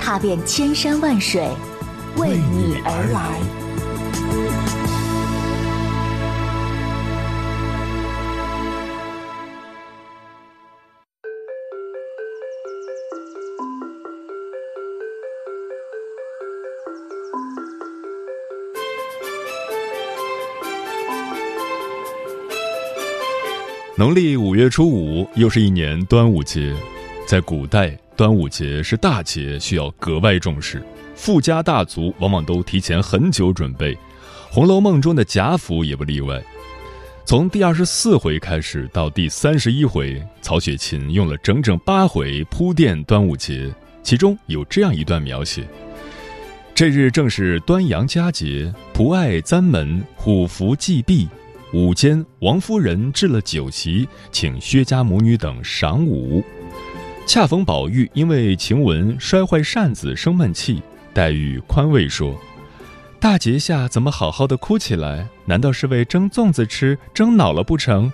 踏遍千山万水，为你而来。农历五月初五，又是一年端午节。在古代，端午节是大节，需要格外重视。富家大族往往都提前很久准备，《红楼梦》中的贾府也不例外。从第二十四回开始到第三十一回，曹雪芹用了整整八回铺垫端午节，其中有这样一段描写：这日正是端阳佳节，仆爱簪门，虎符祭毕。午间，王夫人置了酒席，请薛家母女等赏舞。恰逢宝玉因为晴雯摔坏扇子生闷气，黛玉宽慰说：“大节下怎么好好的哭起来？难道是为蒸粽子吃蒸恼了不成？”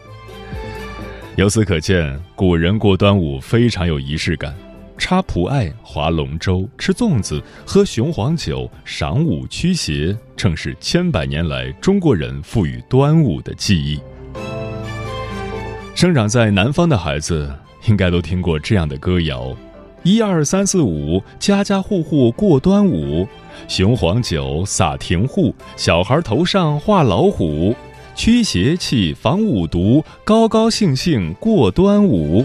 由此可见，古人过端午非常有仪式感。插蒲艾、划龙舟、吃粽子、喝雄黄酒、赏舞驱邪，正是千百年来中国人赋予端午的记忆。生长在南方的孩子应该都听过这样的歌谣：一二三四五，家家户户过端午，雄黄酒洒庭户，小孩头上画老虎，驱邪气防五毒，高高兴兴过端午。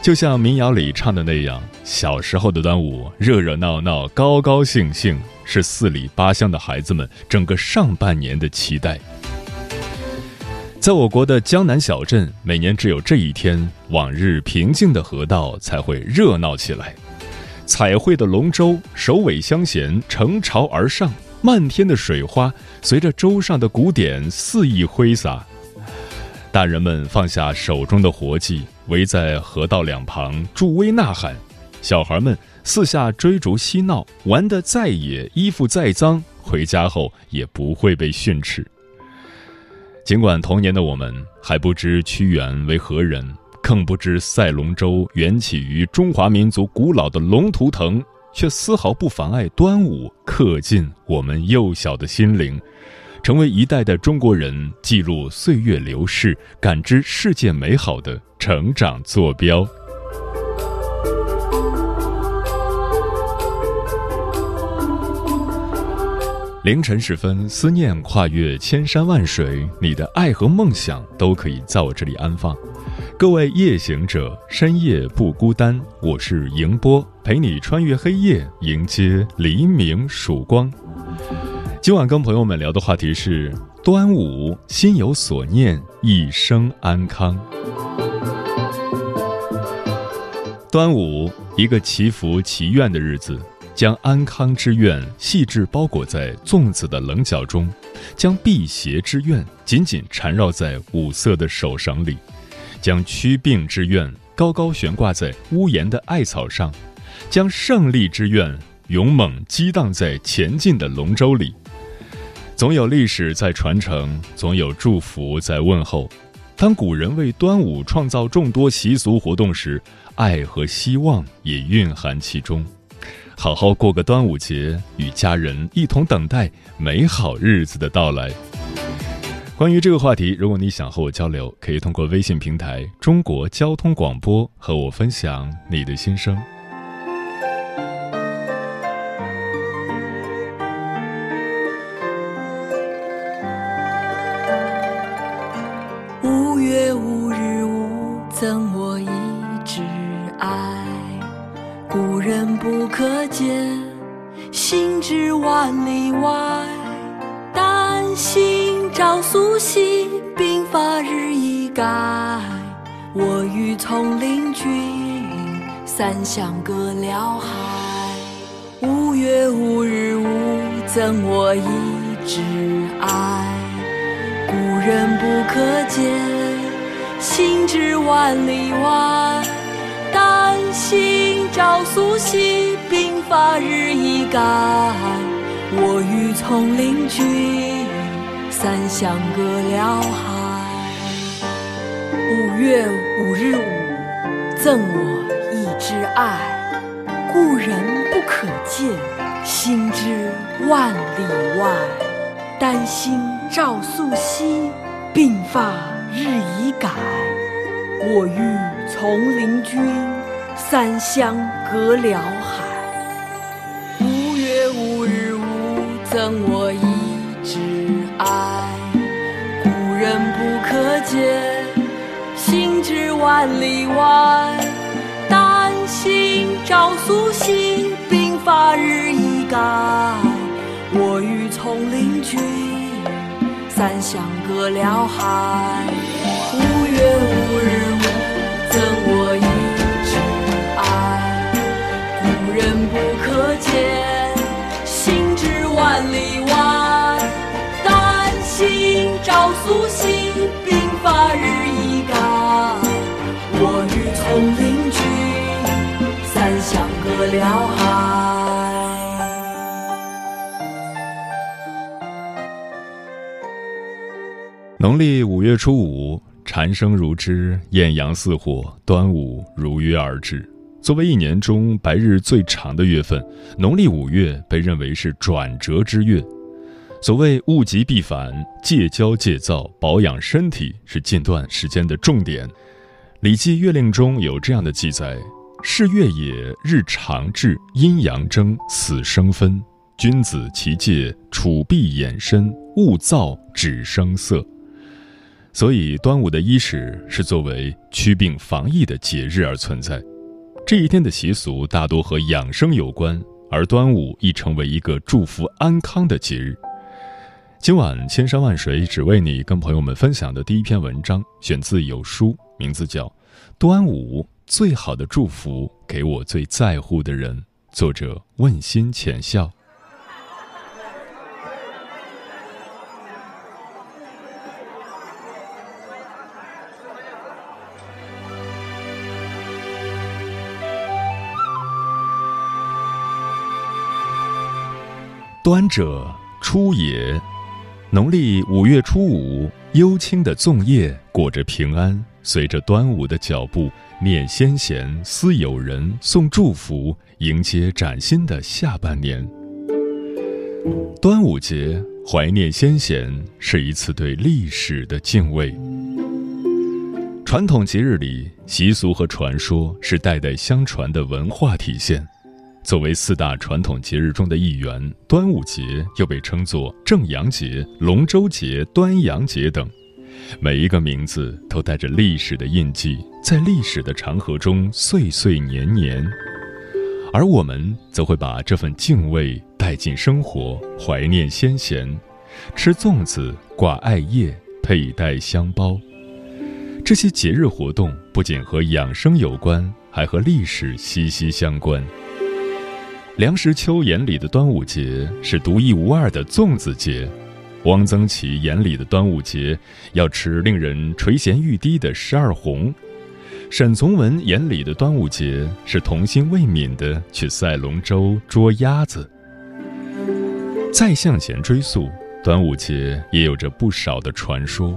就像民谣里唱的那样，小时候的端午热热闹闹、高高兴兴，是四里八乡的孩子们整个上半年的期待。在我国的江南小镇，每年只有这一天，往日平静的河道才会热闹起来。彩绘的龙舟首尾相衔，乘潮而上，漫天的水花随着舟上的鼓点肆意挥洒。大人们放下手中的活计。围在河道两旁助威呐喊，小孩们四下追逐嬉闹，玩得再野，衣服再脏，回家后也不会被训斥。尽管童年的我们还不知屈原为何人，更不知赛龙舟缘起于中华民族古老的龙图腾，却丝毫不妨碍端午刻进我们幼小的心灵。成为一代代中国人记录岁月流逝、感知世界美好的成长坐标。凌晨时分，思念跨越千山万水，你的爱和梦想都可以在我这里安放。各位夜行者，深夜不孤单，我是迎波，陪你穿越黑夜，迎接黎明曙光。今晚跟朋友们聊的话题是端午，心有所念，一生安康。端午，一个祈福祈愿的日子，将安康之愿细致包裹在粽子的棱角中，将辟邪之愿紧紧缠绕在五色的手绳里，将驱病之愿高高悬挂在屋檐的艾草上，将胜利之愿勇猛激荡在前进的龙舟里。总有历史在传承，总有祝福在问候。当古人为端午创造众多习俗活动时，爱和希望也蕴含其中。好好过个端午节，与家人一同等待美好日子的到来。关于这个话题，如果你想和我交流，可以通过微信平台“中国交通广播”和我分享你的心声。不可见，行至万里外。丹心照素汐，鬓发日已改。我与从林君，三相隔辽海。无月无日无赠我一枝爱，故人不可见，行至万里外。心照素汐，鬓发日已改。我欲从邻居，三湘隔辽海。五月五日午，赠我一枝爱。故人不可见，心知万里外。丹心照素汐，鬓发日已改。我欲从邻君，三湘隔辽海。五月五日午，赠我一枝艾。故人不可见，行至万里外。丹心照素汐，鬓发日已改。我欲从邻居，三湘隔辽海。五月五心照素汐，鬓发日已改。我欲从邻居。三湘隔辽海。农历五月初五，蝉声如织，艳阳似火，端午如约而至。作为一年中白日最长的月份，农历五月被认为是转折之月。所谓物极必反，戒骄戒躁，保养身体是近段时间的重点。《礼记·月令》中有这样的记载。是月也，日长至，阴阳争，死生分。君子其戒，处必掩身，勿躁，止声色。所以，端午的伊始是作为驱病防疫的节日而存在。这一天的习俗大多和养生有关，而端午亦成为一个祝福安康的节日。今晚千山万水只为你，跟朋友们分享的第一篇文章，选自有书，名字叫《端午》。最好的祝福给我最在乎的人。作者问心浅笑。端者，初也。农历五月初五，幽清的粽叶裹着平安，随着端午的脚步。念先贤，思友人，送祝福，迎接崭新的下半年。端午节怀念先贤，是一次对历史的敬畏。传统节日里，习俗和传说是代代相传的文化体现。作为四大传统节日中的一员，端午节又被称作正阳节、龙舟节、端阳节等。每一个名字都带着历史的印记，在历史的长河中岁岁年年，而我们则会把这份敬畏带进生活，怀念先贤，吃粽子，挂艾叶，佩戴香包。这些节日活动不仅和养生有关，还和历史息息相关。梁实秋眼里的端午节是独一无二的粽子节。汪曾祺眼里的端午节，要吃令人垂涎欲滴的十二红；沈从文眼里的端午节是童心未泯的去赛龙舟、捉鸭子。再向前追溯，端午节也有着不少的传说。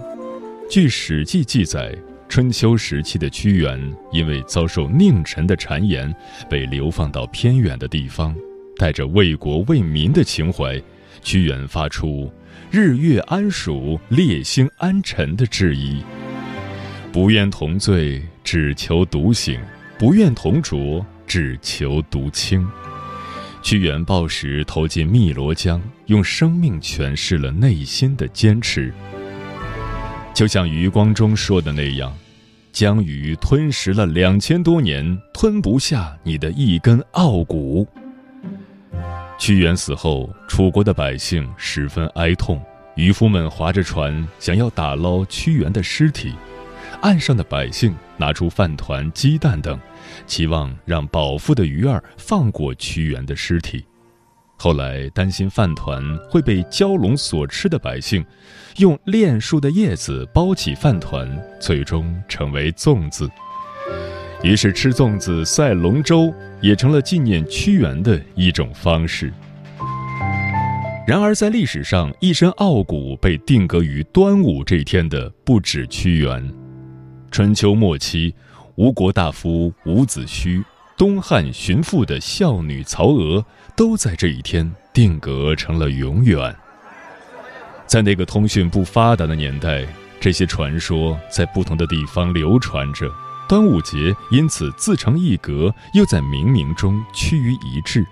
据《史记》记载，春秋时期的屈原因为遭受佞臣的谗言，被流放到偏远的地方，带着为国为民的情怀，屈原发出。日月安属，列星安辰的质疑。不愿同醉，只求独醒；不愿同酌，只求独清。屈原抱石投进汨罗江，用生命诠释了内心的坚持。就像余光中说的那样：“江鱼吞食了两千多年，吞不下你的一根傲骨。”屈原死后，楚国的百姓十分哀痛，渔夫们划着船想要打捞屈原的尸体，岸上的百姓拿出饭团、鸡蛋等，期望让饱腹的鱼儿放过屈原的尸体，后来担心饭团会被蛟龙所吃的百姓，用炼树的叶子包起饭团，最终成为粽子。于是吃粽子赛龙舟也成了纪念屈原的一种方式。然而，在历史上，一身傲骨被定格于端午这一天的不止屈原。春秋末期，吴国大夫伍子胥、东汉荀妇的孝女曹娥，都在这一天定格成了永远。在那个通讯不发达的年代，这些传说在不同的地方流传着，端午节因此自成一格，又在冥冥中趋于一致。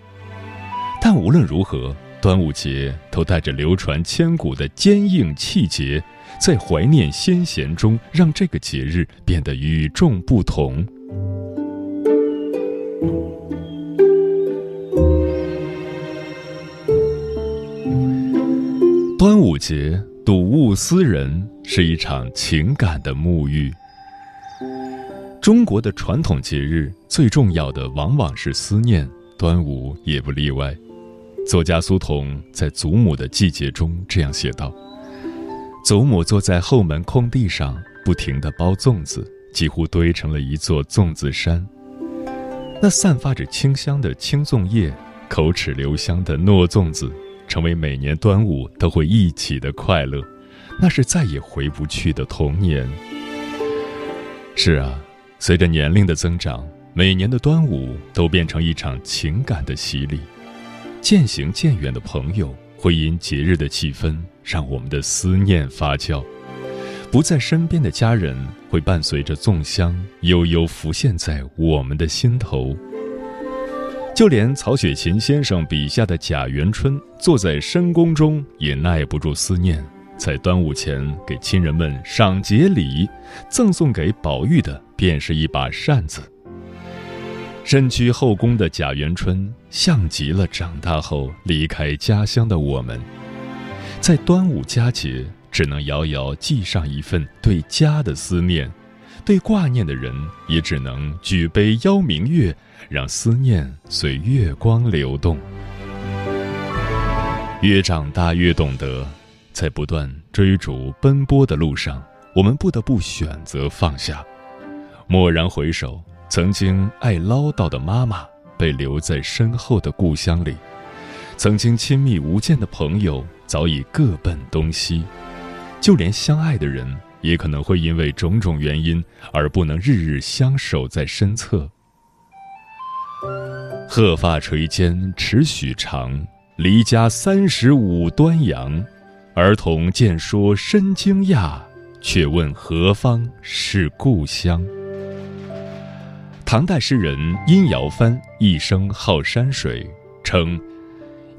但无论如何。端午节都带着流传千古的坚硬气节，在怀念先贤中，让这个节日变得与众不同。端午节睹物思人，是一场情感的沐浴。中国的传统节日最重要的往往是思念，端午也不例外。作家苏童在《祖母的季节》中这样写道：“祖母坐在后门空地上，不停地包粽子，几乎堆成了一座粽子山。那散发着清香的青粽叶，口齿留香的糯粽子，成为每年端午都会一起的快乐。那是再也回不去的童年。”是啊，随着年龄的增长，每年的端午都变成一场情感的洗礼。渐行渐远的朋友，会因节日的气氛让我们的思念发酵；不在身边的家人，会伴随着粽香悠悠浮现在我们的心头。就连曹雪芹先生笔下的贾元春，坐在深宫中也耐不住思念，在端午前给亲人们赏节礼，赠送给宝玉的便是一把扇子。身居后宫的贾元春，像极了长大后离开家乡的我们，在端午佳节，只能遥遥寄上一份对家的思念；对挂念的人，也只能举杯邀明月，让思念随月光流动。越长大，越懂得，在不断追逐奔波的路上，我们不得不选择放下。蓦然回首。曾经爱唠叨的妈妈被留在身后的故乡里，曾经亲密无间的朋友早已各奔东西，就连相爱的人也可能会因为种种原因而不能日日相守在身侧。鹤发垂肩尺许长，离家三十五端阳。儿童见说深惊讶，却问何方是故乡。唐代诗人殷尧藩一生好山水，称：“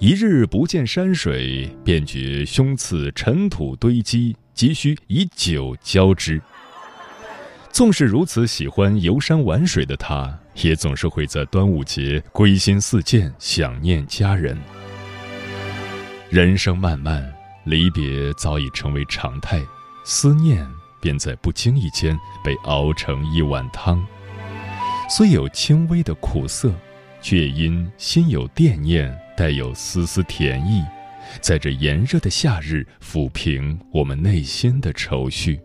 一日不见山水，便觉胸次尘土堆积，急需以酒浇之。”纵是如此喜欢游山玩水的他，也总是会在端午节归心似箭，想念家人。人生漫漫，离别早已成为常态，思念便在不经意间被熬成一碗汤。虽有轻微的苦涩，却因心有惦念，带有丝丝甜意，在这炎热的夏日抚平我们内心的愁绪。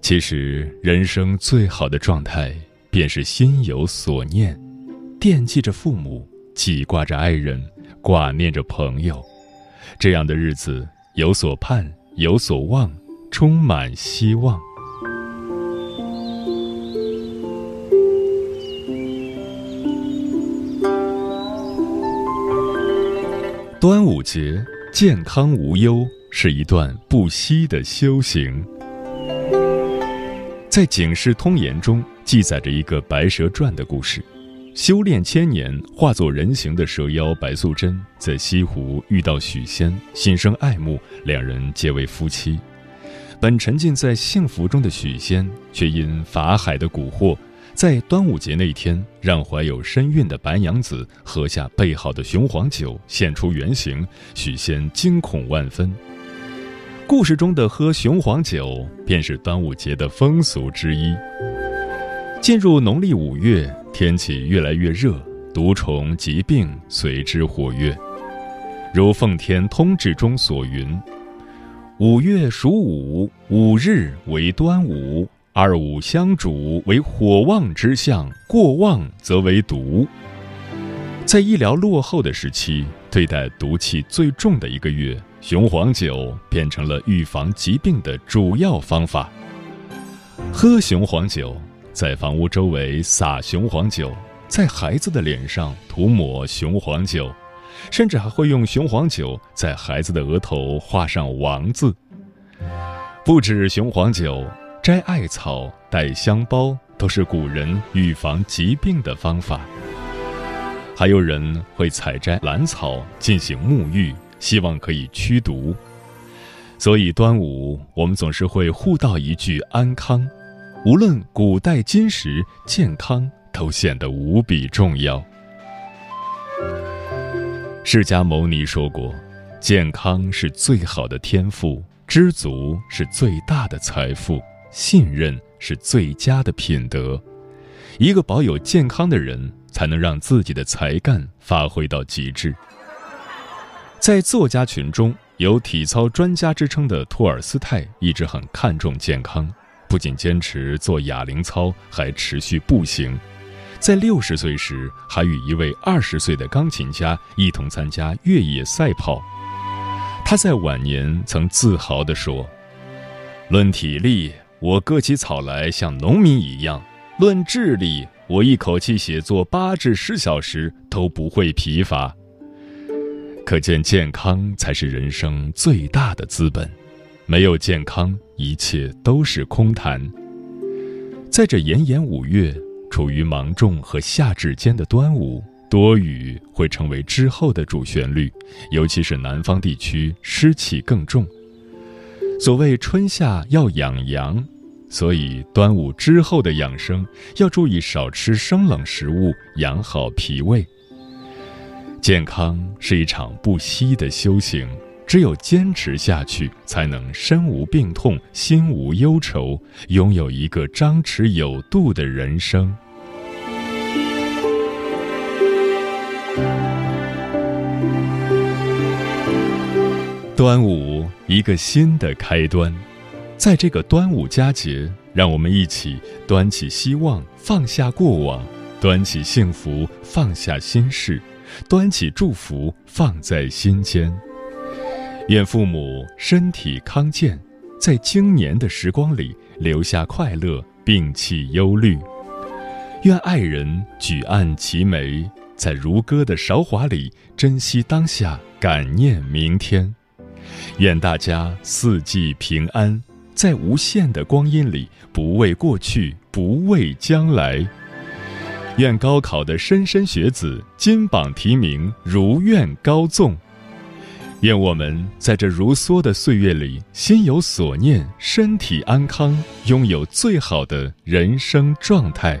其实，人生最好的状态，便是心有所念，惦记着父母，记挂着爱人，挂念着朋友，这样的日子有所盼，有所望，充满希望。端午节健康无忧是一段不息的修行。在《警世通言》中记载着一个白蛇传的故事：修炼千年化作人形的蛇妖白素贞，在西湖遇到许仙，心生爱慕，两人结为夫妻。本沉浸在幸福中的许仙，却因法海的蛊惑。在端午节那天，让怀有身孕的白娘子喝下备好的雄黄酒，现出原形，许仙惊恐万分。故事中的喝雄黄酒，便是端午节的风俗之一。进入农历五月，天气越来越热，毒虫疾病随之活跃。如《奉天通志》中所云：“五月属午，五日为端午，二五相主为火旺之象，过旺则为毒。”在医疗落后的时期，对待毒气最重的一个月，雄黄酒变成了预防疾病的主要方法。喝雄黄酒，在房屋周围撒雄黄酒，在孩子的脸上涂抹雄黄酒，甚至还会用雄黄酒在孩子的额头画上王字。不止雄黄酒，摘艾草、带香包都是古人预防疾病的方法。还有人会采摘兰草进行沐浴，希望可以驱毒。所以端午，我们总是会互道一句安康。无论古代今时，健康都显得无比重要。释迦牟尼说过：“健康是最好的天赋，知足是最大的财富，信任是最佳的品德。一个保有健康的人，才能让自己的才干发挥到极致。”在作家群中有体操专家之称的托尔斯泰，一直很看重健康。不仅坚持做哑铃操，还持续步行。在六十岁时，还与一位二十岁的钢琴家一同参加越野赛跑。他在晚年曾自豪地说：“论体力，我割起草来像农民一样；论智力，我一口气写作八至十小时都不会疲乏。”可见，健康才是人生最大的资本。没有健康，一切都是空谈。在这炎炎五月，处于芒种和夏至间的端午，多雨会成为之后的主旋律，尤其是南方地区湿气更重。所谓春夏要养阳，所以端午之后的养生要注意少吃生冷食物，养好脾胃。健康是一场不息的修行。只有坚持下去，才能身无病痛、心无忧愁，拥有一个张弛有度的人生。端午，一个新的开端，在这个端午佳节，让我们一起端起希望，放下过往；端起幸福，放下心事；端起祝福，放在心间。愿父母身体康健，在经年的时光里留下快乐，摒弃忧虑。愿爱人举案齐眉，在如歌的韶华里珍惜当下，感念明天。愿大家四季平安，在无限的光阴里不畏过去，不畏将来。愿高考的莘莘学子金榜题名，如愿高中。愿我们在这如梭的岁月里，心有所念，身体安康，拥有最好的人生状态。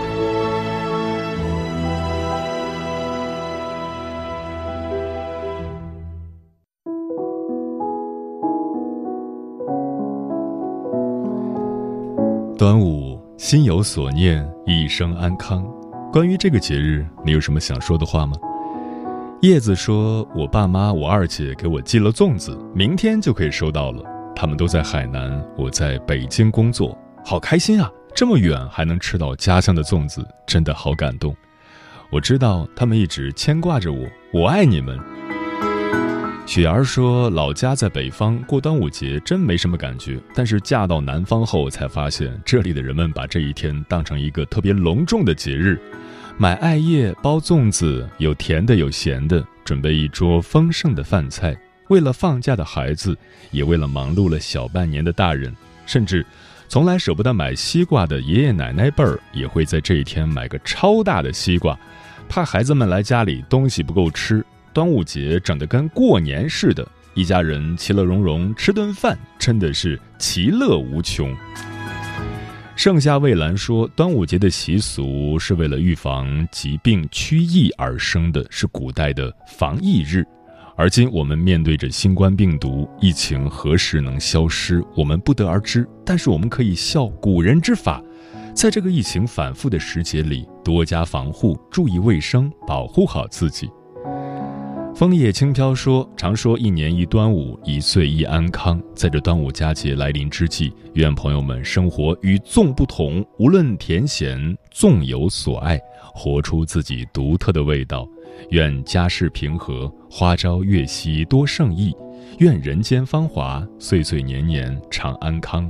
端午，心有所念，一生安康。关于这个节日，你有什么想说的话吗？叶子说：“我爸妈、我二姐给我寄了粽子，明天就可以收到了。他们都在海南，我在北京工作，好开心啊！这么远还能吃到家乡的粽子，真的好感动。我知道他们一直牵挂着我，我爱你们。”雪儿说：“老家在北方，过端午节真没什么感觉。但是嫁到南方后，才发现这里的人们把这一天当成一个特别隆重的节日，买艾叶包粽子，有甜的有咸的，准备一桌丰盛的饭菜。为了放假的孩子，也为了忙碌了小半年的大人，甚至从来舍不得买西瓜的爷爷奶奶辈儿，也会在这一天买个超大的西瓜，怕孩子们来家里东西不够吃。端午节整得跟过年似的，一家人其乐融融吃顿饭，真的是其乐无穷。盛夏蔚蓝说，端午节的习俗是为了预防疾病驱疫而生的，是古代的防疫日。而今我们面对着新冠病毒疫情，何时能消失，我们不得而知。但是我们可以效古人之法，在这个疫情反复的时节里，多加防护，注意卫生，保护好自己。枫叶轻飘说：“常说一年一端午，一岁一安康。在这端午佳节来临之际，愿朋友们生活与粽不同，无论甜咸，粽有所爱，活出自己独特的味道。愿家事平和，花朝月夕多胜意。愿人间芳华，岁岁年年常安康。”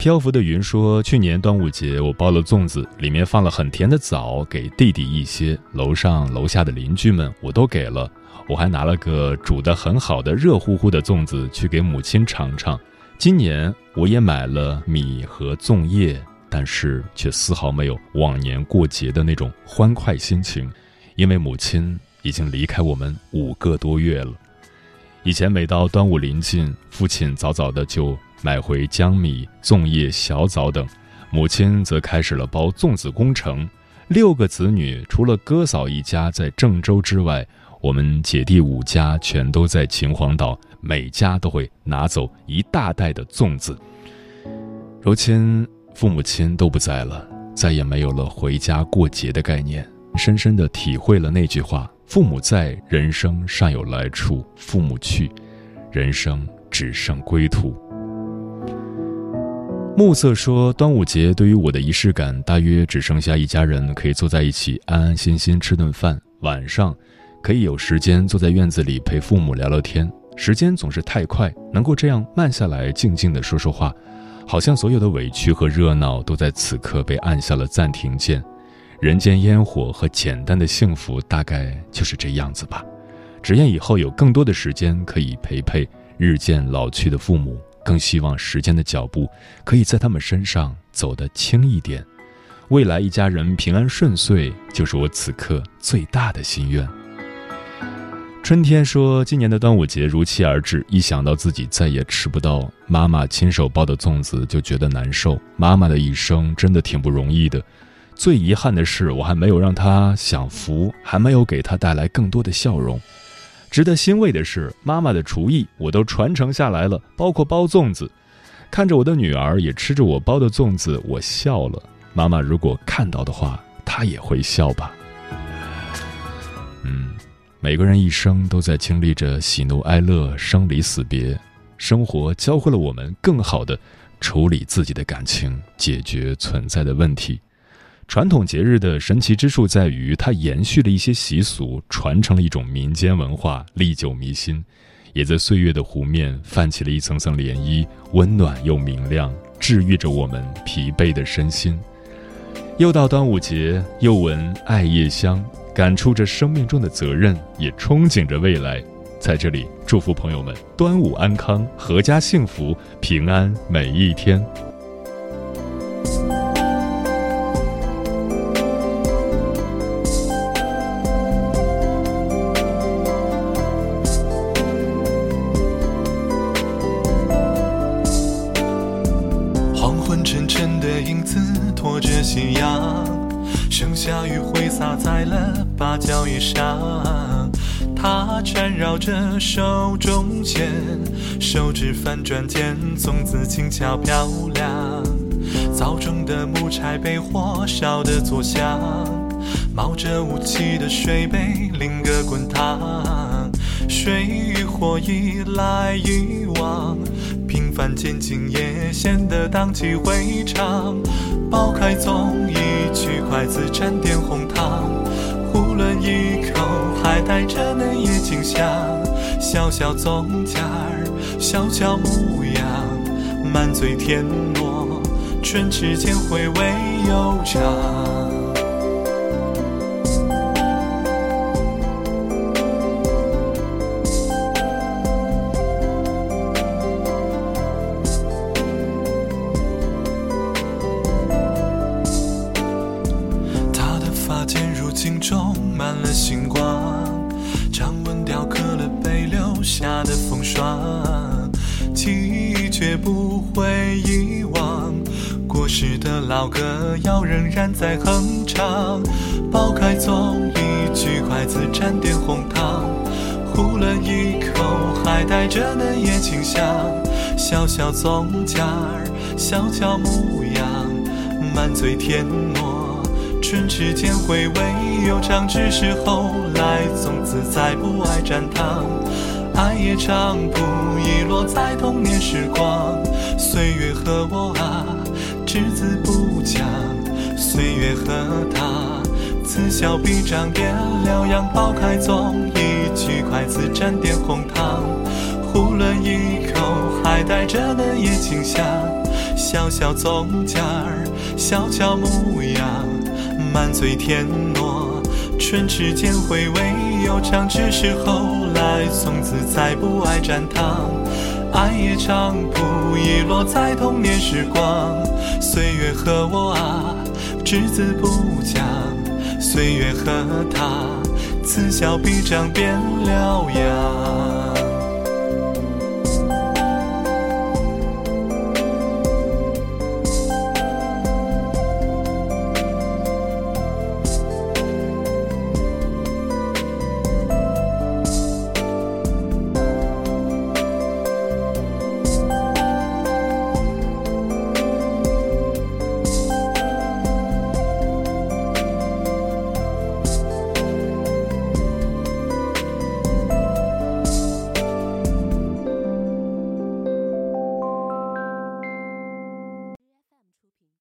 漂浮的云说：“去年端午节，我包了粽子，里面放了很甜的枣，给弟弟一些，楼上楼下的邻居们我都给了。我还拿了个煮得很好的热乎乎的粽子去给母亲尝尝。今年我也买了米和粽叶，但是却丝毫没有往年过节的那种欢快心情，因为母亲已经离开我们五个多月了。以前每到端午临近，父亲早早的就。”买回江米、粽叶、小枣等，母亲则开始了包粽子工程。六个子女，除了哥嫂一家在郑州之外，我们姐弟五家全都在秦皇岛，每家都会拿走一大袋的粽子。如今父母亲都不在了，再也没有了回家过节的概念，深深的体会了那句话：父母在，人生尚有来处；父母去，人生只剩归途。暮色说：“端午节对于我的仪式感，大约只剩下一家人可以坐在一起，安安心心吃顿饭。晚上，可以有时间坐在院子里陪父母聊聊天。时间总是太快，能够这样慢下来，静静的说说话，好像所有的委屈和热闹都在此刻被按下了暂停键。人间烟火和简单的幸福，大概就是这样子吧。只愿以后有更多的时间可以陪陪日渐老去的父母。”更希望时间的脚步可以在他们身上走得轻一点，未来一家人平安顺遂，就是我此刻最大的心愿。春天说：“今年的端午节如期而至，一想到自己再也吃不到妈妈亲手包的粽子，就觉得难受。妈妈的一生真的挺不容易的，最遗憾的是，我还没有让她享福，还没有给她带来更多的笑容。”值得欣慰的是，妈妈的厨艺我都传承下来了，包括包粽子。看着我的女儿也吃着我包的粽子，我笑了。妈妈如果看到的话，她也会笑吧。嗯，每个人一生都在经历着喜怒哀乐、生离死别，生活教会了我们更好的处理自己的感情，解决存在的问题。传统节日的神奇之处在于，它延续了一些习俗，传承了一种民间文化，历久弥新，也在岁月的湖面泛起了一层层涟漪，温暖又明亮，治愈着我们疲惫的身心。又到端午节，又闻艾叶香，感触着生命中的责任，也憧憬着未来。在这里，祝福朋友们端午安康，阖家幸福，平安每一天。指翻转间，粽子轻巧漂亮。灶中的木柴被火烧得作响，冒着雾气的水杯，淋个滚烫。水与火一来一往，平凡渐近也显得荡气回肠。剥开粽，一取筷子沾点红糖。囫囵一口还带着嫩叶清香，小小粽尖儿，小桥模样，满嘴甜糯，唇齿间回味悠长。剥开棕一举筷子沾点红糖，呼了一口还带着嫩叶清香，小小粽尖儿，小巧模样，满嘴甜糯，唇齿间回味悠长，只是后来粽子再不爱蘸糖，爱也长不遗落在童年时光，岁月和我啊。只字不讲，岁月和他，此消彼长，点了样，剥开粽，一举筷子沾点红糖，呼了一口，还带着嫩叶清香，小小粽夹儿，小巧模样，满嘴甜糯，唇齿间回味悠长，只是后来从此再不爱蘸糖。爱也长不遗落在童年时光，岁月和我啊，只字不讲。岁月和他，此消彼长变了样。